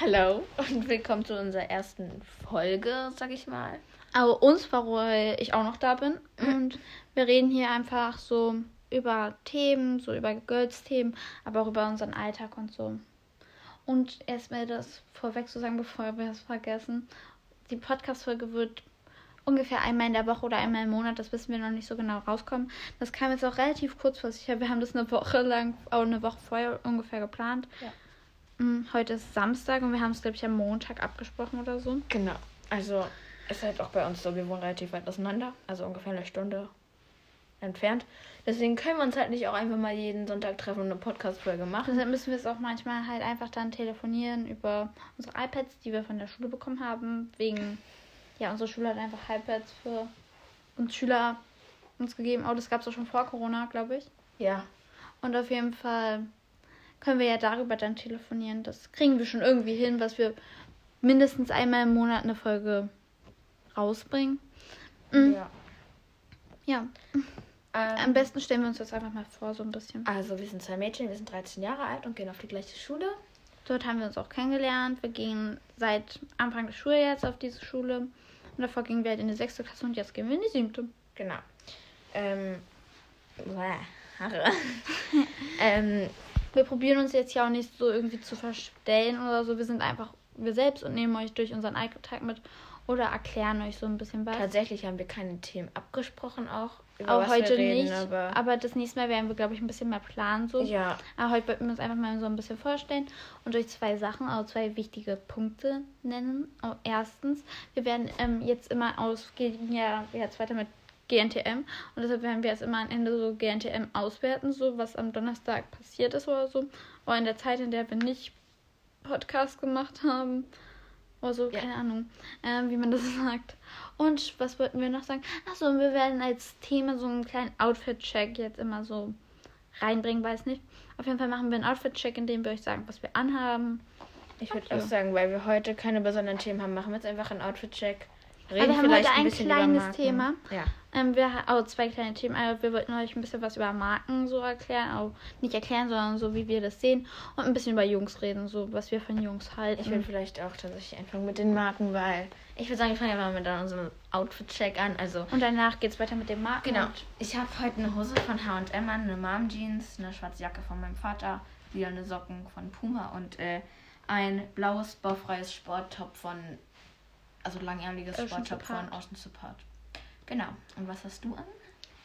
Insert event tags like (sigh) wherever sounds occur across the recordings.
Hallo und willkommen zu unserer ersten Folge, sag ich mal. Aber uns, weil ich auch noch da bin. Und wir reden hier einfach so über Themen, so über Girls-Themen, aber auch über unseren Alltag und so. Und erstmal das vorweg zu sagen, bevor wir es vergessen. Die Podcast-Folge wird ungefähr einmal in der Woche oder einmal im Monat, das wissen wir noch nicht so genau, rauskommen. Das kam jetzt auch relativ kurzfristig. Wir haben das eine Woche lang, auch eine Woche vorher ungefähr geplant. Ja. Mm, Heute ist Samstag und wir haben es, glaube ich, am Montag abgesprochen oder so. Genau. Also ist halt auch bei uns so, wir wohnen relativ weit auseinander, also ungefähr eine Stunde entfernt. Deswegen können wir uns halt nicht auch einfach mal jeden Sonntag treffen und eine Podcast-Folge machen. Deshalb müssen wir es auch manchmal halt einfach dann telefonieren über unsere iPads, die wir von der Schule bekommen haben. Wegen, ja, unsere Schule hat einfach iPads für uns Schüler uns gegeben. Oh, das gab es auch schon vor Corona, glaube ich. Ja. Und auf jeden Fall können wir ja darüber dann telefonieren. Das kriegen wir schon irgendwie hin, was wir mindestens einmal im Monat eine Folge rausbringen. Mhm. ja. Ja, am Ähm, besten stellen wir uns das einfach mal vor, so ein bisschen. also wir sind zwei Mädchen, wir sind 13 Jahre alt und gehen auf die gleiche Schule. Dort haben wir uns auch kennengelernt. Wir gehen seit Anfang des Schuljahres auf diese Schule. Und davor gingen wir halt in die sechste Klasse und jetzt gehen wir in die siebte. Genau. Ähm, bäh, Haare. (laughs) ähm, Wir probieren uns jetzt ja auch nicht so irgendwie zu verstellen oder so. Wir sind einfach wir selbst und nehmen euch durch unseren Alltag mit oder erklären euch so ein bisschen was. tatsächlich haben wir keine Themen abgesprochen auch. Über Auch heute reden, nicht. Aber, Aber, das nächste Mal werden wir, glaube ich, ein bisschen mehr planen. So. ja, Aber heute wollten wir uns einfach mal so ein bisschen vorstellen und euch zwei Sachen, also zwei wichtige Punkte nennen. Oh, erstens, wir werden ähm, jetzt immer aus, gehen ja jetzt weiter mit GNTM und deshalb werden wir jetzt immer am Ende so GNTM auswerten, so was am Donnerstag passiert ist oder so. Oder in der Zeit, in der wir nicht Podcast gemacht haben. Oder so, Ja. keine Ahnung, ähm, wie man das (laughs) sagt. Und was wollten wir noch sagen? Achso, wir werden als Thema so einen kleinen Outfit-Check jetzt immer so reinbringen, weiß nicht. Auf jeden Fall machen wir einen Outfit-Check, in dem wir euch sagen, was wir anhaben. ich würde auch sagen, weil wir heute keine besonderen Themen haben, machen wir jetzt einfach einen Outfit-Check. Wir haben heute ein über kleines. Thema. Ja. Ähm, wir haben auch zwei kleine Themen. Also wir wollten euch ein bisschen was über Marken so erklären. Auch nicht erklären, sondern so, wie wir das sehen. Und ein bisschen über Jungs reden, so was wir von Jungs halten. Ich will vielleicht auch tatsächlich anfangen mit den Marken, weil ich würde sagen, wir fangen ja mal mit unserem Outfit-Check an. Also, und danach geht es weiter mit den Marken. genau. Ich habe heute eine Hose von H&M an, eine Mom-Jeans, eine schwarze Jacke von meinem Vater, wieder eine Socken von Puma und äh, ein blaues, baufreies Sporttop von, also langärmeliges Ocean von. Ocean Support. Genau. Und was hast du an?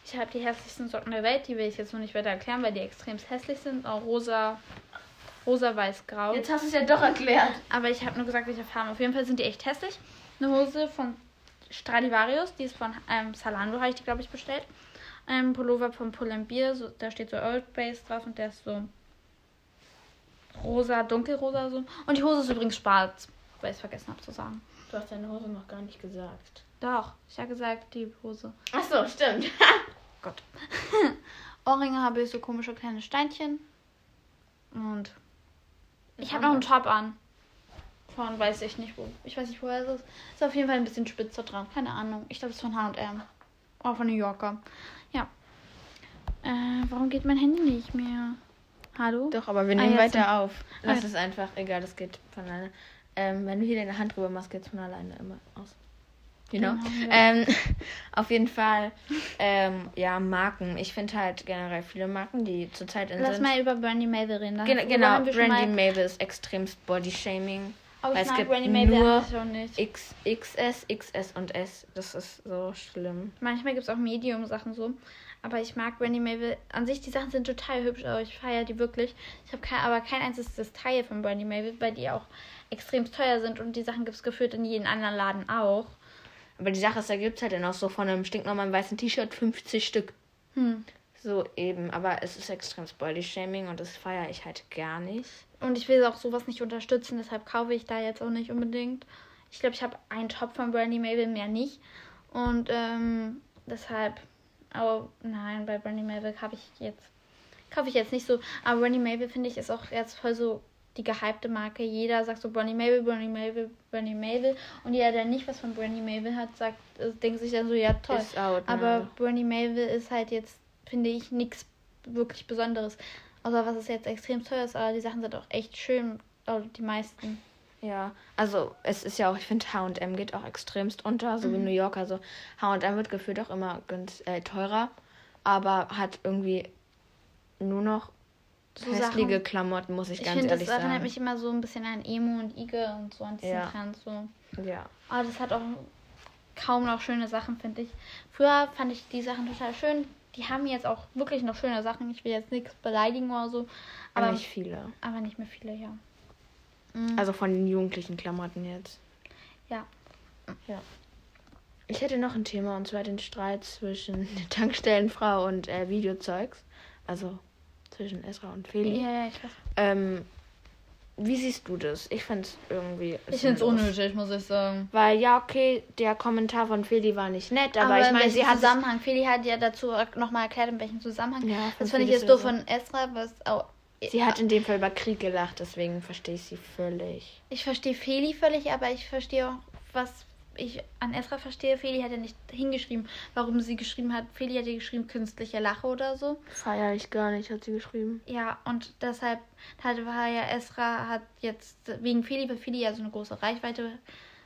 Ich habe die hässlichsten Socken der Welt. Die will ich jetzt noch nicht weiter erklären, weil die extrem hässlich sind. Auch rosa, rosa, weiß, grau. Jetzt hast du es ja doch erklärt. Aber ich habe nur gesagt, welche Farben. Auf jeden Fall sind die echt hässlich. Eine Hose von Stradivarius, die ist von ähm, Zalando, habe ich die, glaube ich, bestellt. Ein Pullover von Pull&Bear, so, da steht so Old Base drauf und der ist so rosa, dunkelrosa so. Und die Hose ist übrigens schwarz, weil ich es vergessen habe zu sagen. Du hast deine Hose noch gar nicht gesagt. Doch, ich habe gesagt, die Hose. Ach so, stimmt. (laughs) Gott. (laughs) Ohrringe habe ich so komische kleine Steinchen. Und ich habe noch einen Top an. Von weiß ich nicht wo. Ich weiß nicht, woher es ist. Ist auf jeden Fall ein bisschen spitzer dran. Keine Ahnung. Ich glaube, es ist von HM. Oder von New Yorker. Ja. Äh, warum geht mein Handy nicht mehr? Hallo? Doch, aber wir Ah, nehmen jetzt weiter auf. Lass Ah. es einfach, egal, das geht von alleine. Ähm, wenn du hier deine Hand drüber machst, geht es von alleine immer aus. You know? Genau, ja. ähm, (laughs) auf jeden Fall, ähm, ja, Marken. Ich finde halt generell viele Marken, die zurzeit in Lass sind. mal über Brandy Maple reden. Gen genau, Brandy Maple ist extremst Body-Shaming. Oh, ich weil es mag gibt Brandy Maple nur. X, XS, XS und S. Das ist so schlimm. Manchmal gibt es auch Medium-Sachen so. Aber ich mag Brandy Maple. An sich, die Sachen sind total hübsch, aber ich feiere die wirklich. Ich habe kein, aber kein einziges Teil von Brandy Maple, weil die auch extrem teuer sind und die Sachen gibt es gefühlt in jedem anderen Laden auch. Aber die Sache ist, da gibt es halt dann auch so von einem stinknormalen weißen T-Shirt 50 Stück. Hm. So eben, aber es ist extremes Body-Shaming und das feiere ich halt gar nicht. Und ich will auch sowas nicht unterstützen, deshalb kaufe ich da jetzt auch nicht unbedingt. Ich glaube, ich habe einen Top von Brandy Maple, mehr nicht. Und ähm, deshalb, aber nein, bei Brandy Maple habe ich jetzt, kaufe ich jetzt nicht so. Aber Brandy Maple finde ich ist auch jetzt voll so die gehypte Marke. Jeder sagt so Brandy Maple, Brandy Maple, Brandy Maple. Und jeder, der nicht was von Brandy Maple hat, sagt, äh, denkt sich dann so, ja toll. Out, Aber? Brandy Maple ist halt jetzt, finde ich, nichts wirklich Besonderes. Außer was es jetzt extrem teuer ist, aber die Sachen sind auch echt schön, also die meisten. Ja, also es ist ja auch, ich finde H&M geht auch extremst unter, so wie Mhm. New York. Also H&M wird gefühlt auch immer ganz äh, teurer, aber hat irgendwie nur noch So hässliche Sachen- Klamotten, muss ich, Ich ganz finde, das ehrlich erinnert sagen. mich immer so ein bisschen an Emo und Ige und so an diesen Ja. Trend. So. Ja. Aber das hat auch kaum noch schöne Sachen, finde ich. Früher fand ich die Sachen total schön. Die haben jetzt auch wirklich noch schöne Sachen. Ich will jetzt nichts beleidigen oder so. Aber Aber, nicht viele. aber nicht mehr viele, ja. Mhm. Also von den jugendlichen Klamotten jetzt. ja. Ja. Ich hätte noch ein Thema und zwar den Streit zwischen (laughs) der Tankstellenfrau und äh, Videozeugs. Also zwischen Esra und Feli. Ja, ja, ich weiß. Ähm, wie siehst du das? Ich finde es irgendwie. Ich finde es unnötig, muss ich sagen. Weil ja, okay, der Kommentar von Feli war nicht nett, aber, ich in meine, sie hat. Zusammenhang. Feli hat ja dazu nochmal erklärt, in welchem Zusammenhang. Ja, das fand ich jetzt doof von Esra, was auch. Sie hat in dem Fall über Krieg gelacht, deswegen verstehe ich sie völlig. Ich verstehe Feli völlig, aber ich verstehe auch, was ich an Esra verstehe. Feli hat ja nicht hingeschrieben, warum sie geschrieben hat. Feli hat ja geschrieben, künstliche Lache oder so. Feier ich gar nicht, hat sie geschrieben. Ja, und deshalb hat, ja Esra hat jetzt wegen Feli, weil Feli ja so eine große Reichweite,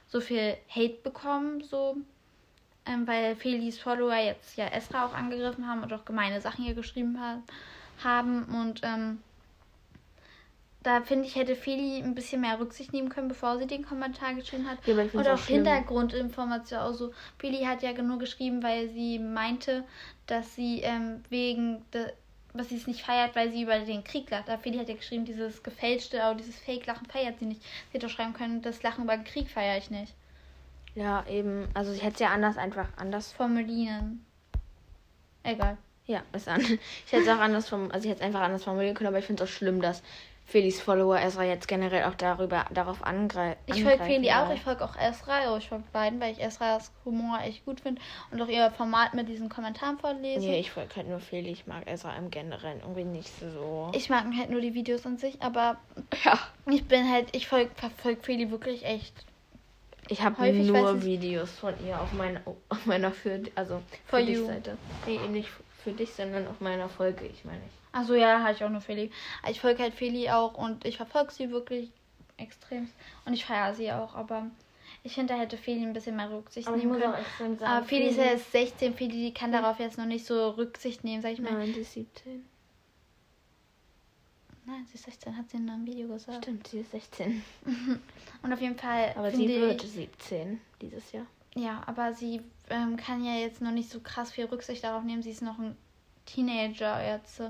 so viel Hate bekommen, so. Ähm, weil Felis Follower jetzt ja Esra auch angegriffen haben und auch gemeine Sachen hier geschrieben ha haben. Und ähm, da finde ich, hätte Feli ein bisschen mehr Rücksicht nehmen können, bevor sie den Kommentar geschrieben hat. Ja, aber Und auch auch schlimm. Hintergrundinformationen. Also, Feli hat ja nur geschrieben, weil sie meinte, dass sie ähm, wegen, de, was sie es nicht feiert, weil sie über den Krieg lacht. Aber Feli hat ja geschrieben, dieses gefälschte, auch dieses Fake-Lachen feiert sie nicht. Sie hätte auch schreiben können, das Lachen über den Krieg feiere ich nicht. Ja, eben. Also ich hätte es ja anders einfach anders. Formulieren. Egal. Ja, ist an. (laughs) Ich hätte es auch anders vom, also ich hätte es einfach anders formulieren können, aber ich finde es auch schlimm, dass Felis Follower Esra jetzt generell auch darüber darauf angreifen. Ich folge Feli auch, ich folge auch Esra, oh, ich folge beiden, weil ich Esras Humor echt gut finde und auch ihr Format mit diesen Kommentaren vorlese. Nee, ich folge halt nur Feli. Ich mag Esra im Generellen irgendwie nicht so. Ich mag halt nur die Videos an sich, aber (laughs) ja. ich bin halt, ich folge verfolge Feli wirklich echt. Ich habe nur Videos von ihr auf meiner, auf meiner für, also For für you. Seite. Nee, nicht für dich, sondern auf meiner Folge, ich meine. Also ja, hatte ich auch nur Feli. Ich folge halt Feli auch und ich verfolge sie wirklich extrem. Und ich feiere sie auch, aber ich finde, da hätte Feli ein bisschen mehr Rücksicht nehmen können. extrem Aber Feli ist ja jetzt 16, Feli die kann darauf jetzt noch nicht so Rücksicht nehmen, sag ich mal. Nein, die ist 17. Nein, sie ist 16, hat sie in einem Video gesagt. Stimmt, sie ist 16. (laughs) Und auf jeden Fall. Aber sie wird ich- 17 dieses Jahr. Ja, aber sie ähm, kann ja jetzt noch nicht so krass viel Rücksicht darauf nehmen. Sie ist noch ein Teenager jetzt.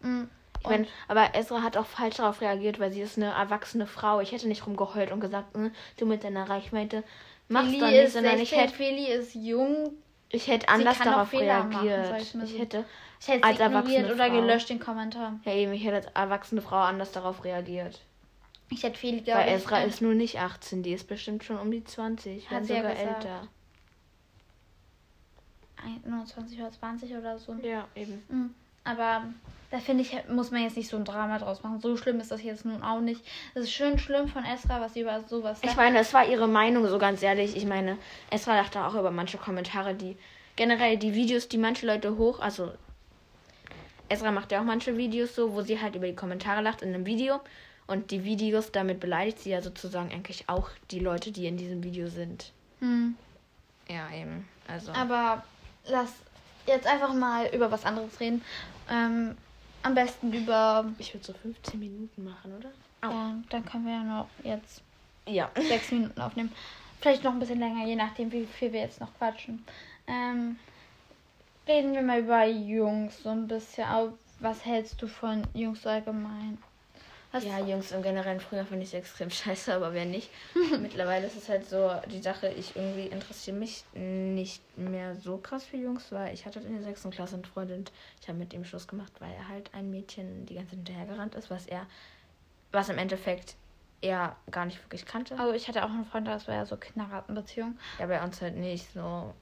Mm, Ich mein, aber Ezra hat auch falsch darauf reagiert, weil sie ist eine erwachsene Frau. Ich hätte nicht rumgeheult und gesagt, "Hm, du mit deiner Reichweite machst Feli doch nicht, sondern ich 16, hätte, Feli ist jung. ich hätte anders darauf machen, reagiert. sag ich ich hätte, Ich hätte Als erwachsene oder Frau. gelöscht den Kommentar. ja eben, ich hätte als erwachsene Frau anders darauf reagiert. Ich hätte Feli, glaube Weil. Ezra ähm, ist nur nicht 18, die ist bestimmt schon um die 20, Hat wenn sie ja sogar gesagt. älter. 29 oder 20 oder so. Ja, eben. Mm, Aber da finde ich, muss man jetzt nicht so ein Drama draus machen. So schlimm ist das jetzt nun auch nicht. Es ist schön schlimm von Esra, was sie über sowas Ich sagt. meine, es war ihre Meinung, so ganz ehrlich. Ich meine, Esra dachte auch über manche Kommentare, die generell die Videos, die manche Leute hoch, also Esra macht ja auch manche Videos so, wo sie halt über die Kommentare lacht in einem Video und die Videos damit beleidigt sie ja sozusagen eigentlich auch die Leute, die in diesem Video sind. Hm. Ja, eben. Also Aber lass jetzt einfach mal über was anderes reden. Ähm, am besten über. ich würde so 15 Minuten machen, oder? Ja, dann können wir ja noch jetzt Ja. sechs Minuten aufnehmen. Vielleicht noch ein bisschen länger, je nachdem, wie viel wir jetzt noch quatschen. Ähm, reden wir mal über Jungs so ein bisschen. Au- Was hältst du von Jungs so allgemein? Was, Ja, Jungs im Generellen, früher fand ich es extrem (laughs) scheiße, aber wer nicht. (laughs) Mittlerweile ist es halt so die Sache, ich irgendwie interessiere mich nicht mehr so krass für Jungs, weil ich hatte in der sechsten Klasse einen Freund und ich habe mit ihm Schluss gemacht, weil er halt ein Mädchen die ganze Zeit hinterhergerannt ist, was er, was im Endeffekt er gar nicht wirklich kannte. Also ich hatte auch einen Freund, das war ja so Kindergartenbeziehung. Ja, bei uns halt nicht so.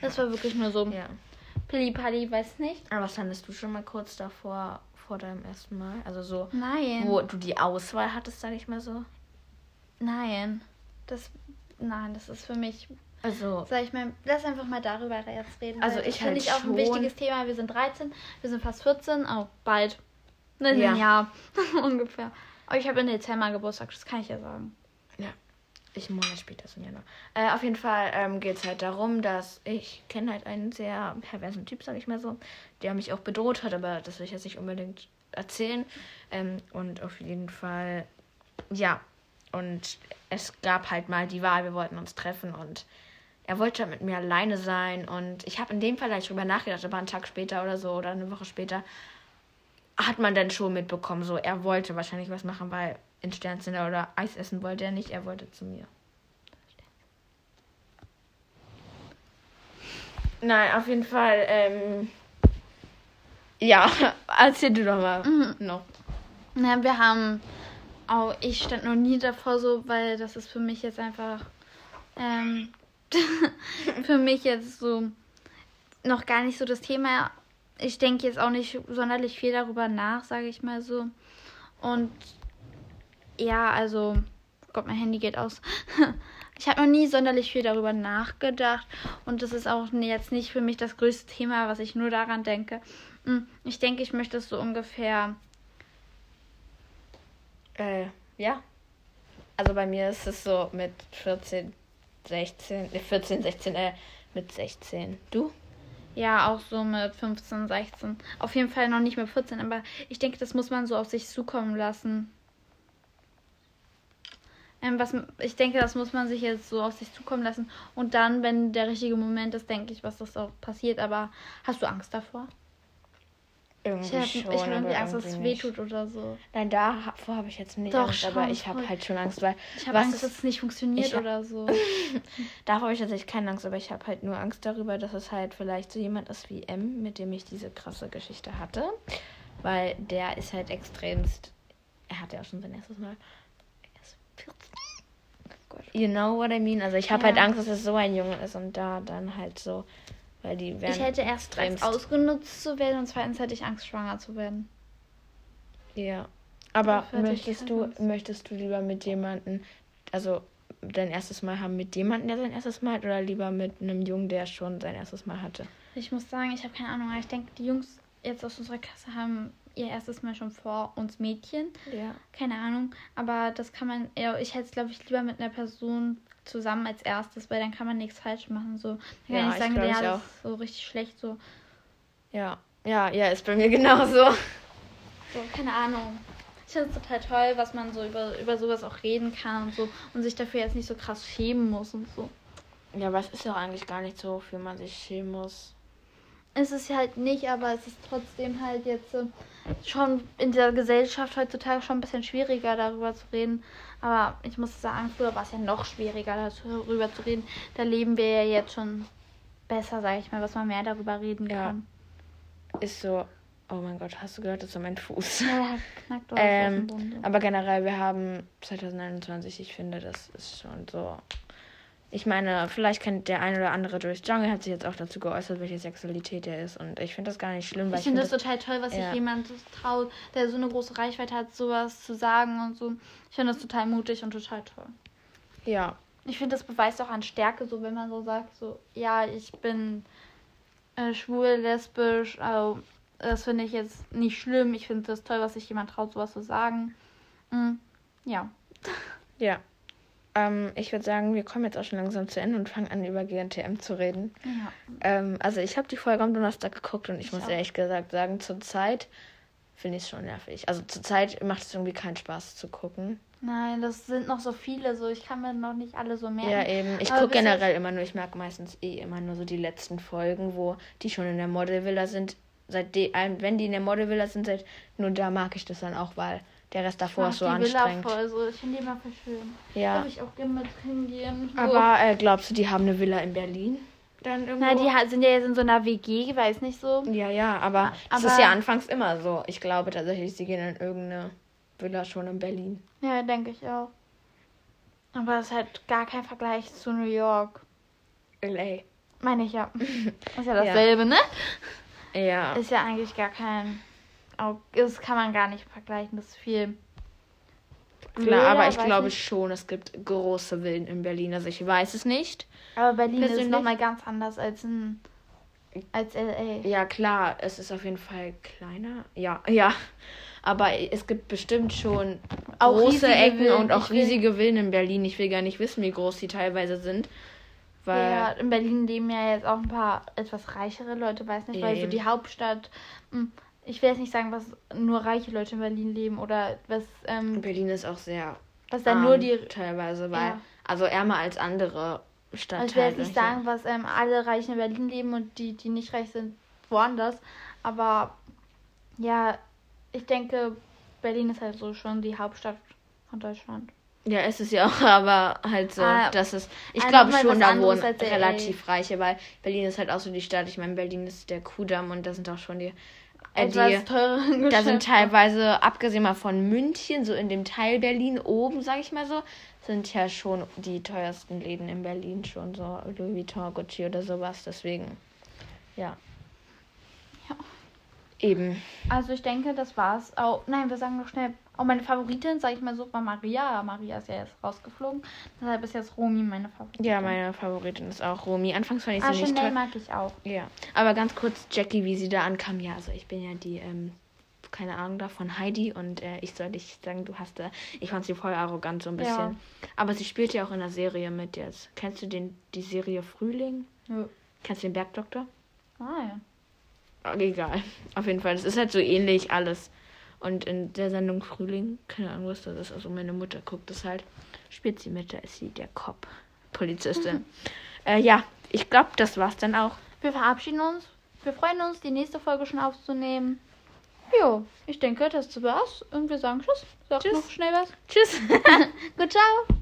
Das war wirklich nur so Ja. Pilli-Palli, weiß nicht. Aber was fandest du schon mal kurz davor, vor deinem ersten Mal? Also so, Nein. wo du die Auswahl hattest, sag ich mal so? Nein. Das. Nein, das ist für mich. Also, Sag ich mal, lass einfach mal darüber jetzt reden. Also ich finde halt ich auch ein wichtiges Thema. Wir sind 13, wir sind fast 14, auch bald. Ne, Ja. ein Jahr (laughs) ungefähr. Aber ich habe im Dezember Geburtstag, das kann ich ja sagen. Ich einen Monat später ist im Januar. Äh, auf jeden Fall ähm, geht es halt darum, dass ich kenne halt einen sehr perversen Typ, sag ich mal so, der mich auch bedroht hat, aber das will ich jetzt nicht unbedingt erzählen. Ähm, und auf jeden Fall, ja. Und es gab halt mal die Wahl, wir wollten uns treffen und er wollte mit mir alleine sein. Und ich habe in dem Fall gleich drüber nachgedacht, aber einen Tag später oder so oder eine Woche später hat man dann schon mitbekommen, so er wollte wahrscheinlich was machen, weil in Sternzimmer oder Eis essen wollte er nicht, er wollte zu mir. Nein, auf jeden Fall, ähm, ja, (laughs) erzähl du doch mal Mhm. noch. Na, wir haben auch, ich stand noch nie davor so, weil das ist für mich jetzt einfach, ähm, (laughs) für mich jetzt so noch gar nicht so das Thema. Ich denke jetzt auch nicht sonderlich viel darüber nach, sage ich mal so. Und ja, also, Gott, mein Handy geht aus. (laughs) Ich habe noch nie sonderlich viel darüber nachgedacht und das ist auch jetzt nicht für mich das größte Thema, was ich nur daran denke. Hm, Ich denke, ich möchte es so ungefähr Äh, ja. Also bei mir ist es so mit 14, 16, äh, 14, 16, äh, mit 16. Du? Ja, auch so mit 15, 16. Auf jeden Fall noch nicht mit 14, aber ich denke, das muss man so auf sich zukommen lassen. Ähm, was, ich denke, das muss man sich jetzt so auf sich zukommen lassen. Und dann, wenn der richtige Moment ist, denke ich, was das auch passiert. Aber hast du Angst davor? Irgendwie Ich habe schon, ich hab irgendwie aber Angst, dass es irgendwie wehtut oder so. Nein, davor habe ich jetzt nicht Doch, Angst, aber ich habe halt schon Angst, weil Ich habe Angst, dass es nicht funktioniert oder so. (laughs) davor habe ich tatsächlich keine Angst, aber ich habe halt nur Angst darüber, dass es halt vielleicht so jemand ist wie M, mit dem ich diese krasse Geschichte hatte, weil der ist halt extremst, er hatte ja auch schon sein erstes Mal, er ist 14. Gott. You know what I mean? Also ich habe Ja. halt Angst, dass es so ein Junge ist und da dann halt so, weil die werden Ich hätte erst Angst, ausgenutzt zu werden und zweitens hätte ich Angst, schwanger zu werden. Ja. Aber möchtest keine du, Angst. möchtest du lieber mit jemandem, also dein erstes Mal haben mit jemandem, der sein erstes Mal hat, oder lieber mit einem Jungen, der schon sein erstes Mal hatte? Ich muss sagen, ich habe keine Ahnung, aber ich denke, die Jungs jetzt aus unserer Klasse haben ihr erstes Mal schon vor uns Mädchen. Ja. Keine Ahnung, aber das kann man, ja, ich hätte es, glaube ich, lieber mit einer Person zusammen als erstes, weil dann kann man nichts falsch machen. So, dann kann Ja, ich ich sagen, glaub, ja, ich das ist so richtig schlecht, so, Ja. Ja, ja, ist bei mir genauso. so keine Ahnung. Ich finde es total toll, was man so über, über sowas auch reden kann und so und sich dafür jetzt nicht so krass schämen muss und so. Ja, aber es ist ja auch eigentlich gar nicht so, für man sich schämen muss. Es ist halt nicht, aber es ist trotzdem halt jetzt äh, schon in der Gesellschaft heutzutage schon ein bisschen schwieriger darüber zu reden. Aber ich muss sagen, früher war es ja noch schwieriger darüber zu reden. Da leben wir ja jetzt schon besser, sage ich mal, was man mehr darüber reden Ja. kann. Ist so, oh mein Gott, hast du gehört, das ist so mein Fuß. Ja, knackt Ähm. Aber generell, wir haben 2021, ich finde, das ist schon so. Ich meine, vielleicht kennt der ein oder andere Joyce Jungle, hat sich jetzt auch dazu geäußert, welche Sexualität er ist. Und ich finde das gar nicht schlimm, weil Ich finde das total toll, was ja. sich jemand traut, der so eine große Reichweite hat, sowas zu sagen und so. Ich finde das total mutig und total toll. Ja, Ich finde, das beweist auch an Stärke, so wenn man so sagt, so, ja, ich bin äh, schwul, lesbisch, also das finde ich jetzt nicht schlimm. Ich finde das toll, was sich jemand traut, sowas zu sagen. Mm, ja. ja. Ähm, ich würde sagen, wir kommen jetzt auch schon langsam zu Ende und fangen an, über GNTM zu reden. ja. Ähm, also ich habe die Folge am Donnerstag geguckt und ich, Ich muss auch. ehrlich gesagt sagen, zurzeit finde ich es schon nervig. Also zurzeit macht es irgendwie keinen Spaß zu gucken. Nein, das sind noch so viele, so ich kann mir noch nicht alle so merken. Ja, eben. Ich gucke generell immer nur, ich mag meistens eh immer nur so die letzten Folgen, wo die schon in der Modelvilla sind. Seit die, wenn die in der Modelvilla sind, seit, nur da mag ich das dann auch, weil der Rest davor ist so die Villa anstrengend. voll, so. Ich finde die immer voll schön. Ja. Darf ich auch gerne mit hingehen. Aber äh, glaubst du, die haben eine Villa in Berlin? Dann irgendwo? Na, die sind ja jetzt in so einer WG, weiß nicht so. ja, ja, aber das Aber- ist ja anfangs immer so. Ich glaube tatsächlich, sie gehen in irgendeine Villa schon in Berlin. Ja, denke ich auch. Aber es ist halt gar kein Vergleich zu New York. LA. Meine ich ja. (laughs) Ist ja dasselbe, ne? Ja. Ist ja eigentlich gar kein. Auch- Das kann man gar nicht vergleichen. Das ist viel. Klar, aber blöder, ich glaube nicht. schon, es gibt große Villen in Berlin. Also ich weiß es nicht. Aber Berlin ist persönlich- nochmal ganz anders als in. als LA. Ja, klar, es ist auf jeden Fall kleiner. Ja, (laughs) ja. Aber es gibt bestimmt schon Auch große Ecken Villen. und auch Ich riesige Villen in Berlin. Ich will gar nicht wissen, wie groß die teilweise sind. Weil Ja, in Berlin leben ja jetzt auch ein paar etwas reichere Leute, weiß nicht, weil so Eben. die Hauptstadt. Ich will jetzt nicht sagen, was nur reiche Leute in Berlin leben oder was, ähm, Berlin ist auch sehr was dann nur die. teilweise, weil Ja. also ärmer als andere Also Stadtteile. ich will jetzt nicht sagen, was ähm, alle Reichen in Berlin leben und die, die nicht reich sind, woanders. Aber ja, ich denke, Berlin ist halt so schon die Hauptstadt von Deutschland. Ja, ist es ja auch, (laughs) aber halt so, Ah, das ist. Ich ah, glaube schon, da wohnen relativ reiche, weil Berlin ist halt auch so die Stadt. Ich meine, Berlin ist der Kudamm und da sind auch schon die. Äh, Etwas die teurere (laughs) da sind Geschäfte. teilweise, abgesehen mal von München, so in dem Teil Berlin oben, sag ich mal so, sind ja schon die teuersten Läden in Berlin schon, so Louis Vuitton, Gucci oder sowas. Deswegen, ja. Ja. Eben. Also ich denke, das war's. Oh, nein, wir sagen noch schnell. Auch meine Favoritin, sag ich mal so, war Maria. Maria ist ja jetzt rausgeflogen. Deshalb ist jetzt Romy meine Favoritin. Ja, meine Favoritin ist auch Romy. Anfangs fand ich sie Ah, nicht toll. mag ich auch. Ja, aber ganz kurz, Jackie, wie sie da ankam. Ja, also ich bin ja die, ähm, keine Ahnung da, von Heidi und äh, ich soll dich sagen, du hast da, ich fand sie voll arrogant so ein bisschen. Ja. Aber sie spielt ja auch in der Serie mit jetzt. Kennst du den, die Serie Frühling? Nö. Kennst du den Bergdoktor? Ah ja. Egal, auf jeden Fall. Es ist halt so ähnlich alles. Und in der Sendung Frühling, keine Ahnung, was das ist, also meine Mutter guckt das halt, spielt sie mit, da ist sie der Cop, Polizistin. (laughs) äh, ja, ich glaube, das war's dann auch. Wir verabschieden uns. Wir freuen uns, die nächste Folge schon aufzunehmen. Jo, ich denke, das war's. Und wir sagen Tschüss. Sag Tschüss. noch schnell was. Tschüss. (laughs) (laughs) Gut, ciao.